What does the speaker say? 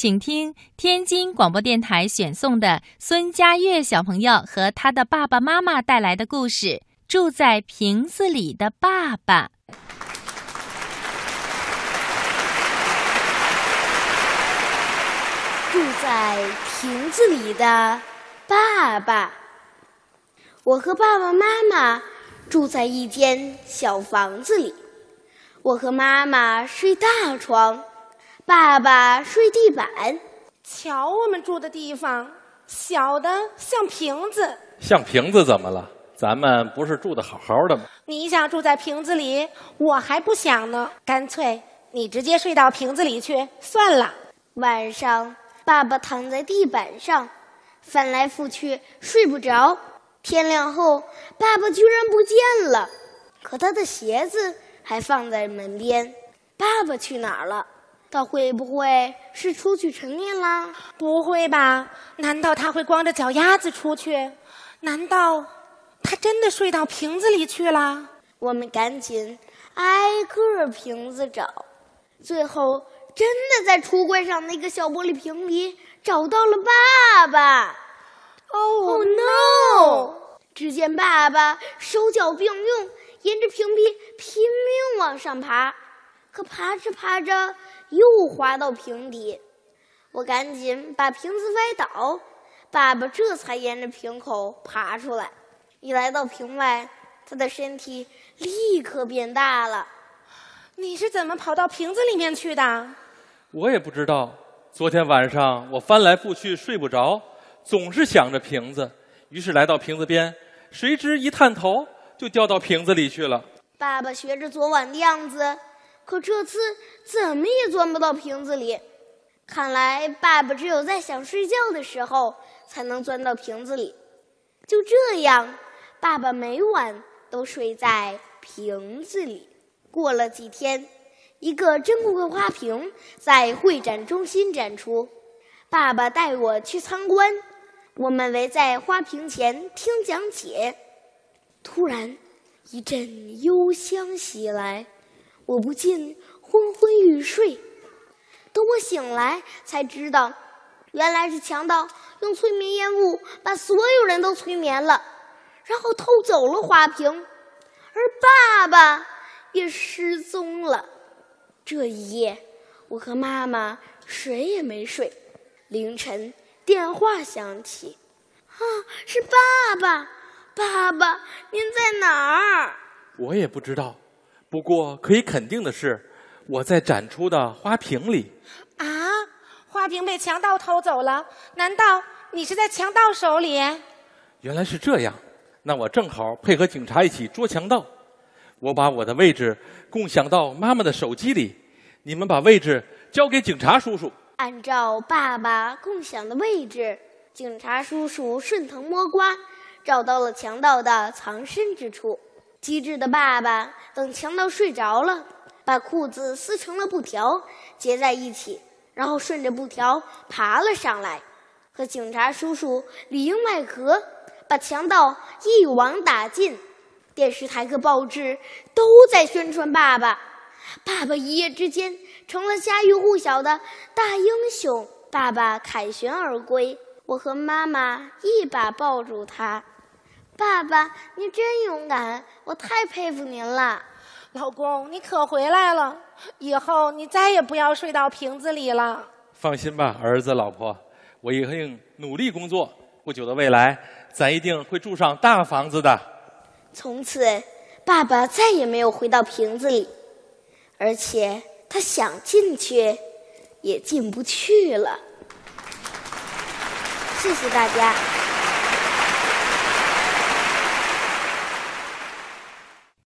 请听天津广播电台选送的孙佳悦小朋友和他的爸爸妈妈带来的故事《住在瓶子里的爸爸》。住在瓶子里的爸爸，我和爸爸妈妈住在一间小房子里。我和妈妈睡大床，爸爸睡地板。瞧，我们住的地方小的像瓶子。像瓶子怎么了？咱们不是住的好好的吗？你想住在瓶子里，我还不想呢。干脆你直接睡到瓶子里去算了。晚上，爸爸躺在地板上，翻来覆去睡不着。天亮后，爸爸居然不见了，可他的鞋子。还放在门边，爸爸去哪儿了？他会不会是出去晨练啦？不会吧？难道他会光着脚丫子出去？难道他真的睡到瓶子里去了？我们赶紧挨个瓶子找，最后真的在橱柜上那个小玻璃瓶里找到了爸爸。Oh no！只见爸爸手脚并用。沿着瓶壁拼命往上爬，可爬着爬着又滑到瓶底。我赶紧把瓶子歪倒，爸爸这才沿着瓶口爬出来。一来到瓶外，他的身体立刻变大了。你是怎么跑到瓶子里面去的？我也不知道。昨天晚上我翻来覆去睡不着，总是想着瓶子，于是来到瓶子边，谁知一探头。就掉到瓶子里去了。爸爸学着昨晚的样子，可这次怎么也钻不到瓶子里。看来爸爸只有在想睡觉的时候才能钻到瓶子里。就这样，爸爸每晚都睡在瓶子里。过了几天，一个珍贵的花瓶在会展中心展出，爸爸带我去参观。我们围在花瓶前听讲解。突然，一阵幽香袭来，我不禁昏昏欲睡。等我醒来，才知道，原来是强盗用催眠烟雾把所有人都催眠了，然后偷走了花瓶，而爸爸也失踪了。这一夜，我和妈妈谁也没睡。凌晨，电话响起，啊，是爸爸。爸爸，您在哪儿？我也不知道，不过可以肯定的是，我在展出的花瓶里。啊，花瓶被强盗偷走了？难道你是在强盗手里？原来是这样，那我正好配合警察一起捉强盗。我把我的位置共享到妈妈的手机里，你们把位置交给警察叔叔。按照爸爸共享的位置，警察叔叔顺藤摸瓜。找到了强盗的藏身之处。机智的爸爸等强盗睡着了，把裤子撕成了布条，结在一起，然后顺着布条爬了上来，和警察叔叔里应外合，把强盗一网打尽。电视台和报纸都在宣传爸爸，爸爸一夜之间成了家喻户晓的大英雄。爸爸凯旋而归，我和妈妈一把抱住他。爸爸，你真勇敢，我太佩服您了。老公，你可回来了，以后你再也不要睡到瓶子里了。放心吧，儿子、老婆，我一定努力工作。不久的未来，咱一定会住上大房子的。从此，爸爸再也没有回到瓶子里，而且他想进去，也进不去了。谢谢大家。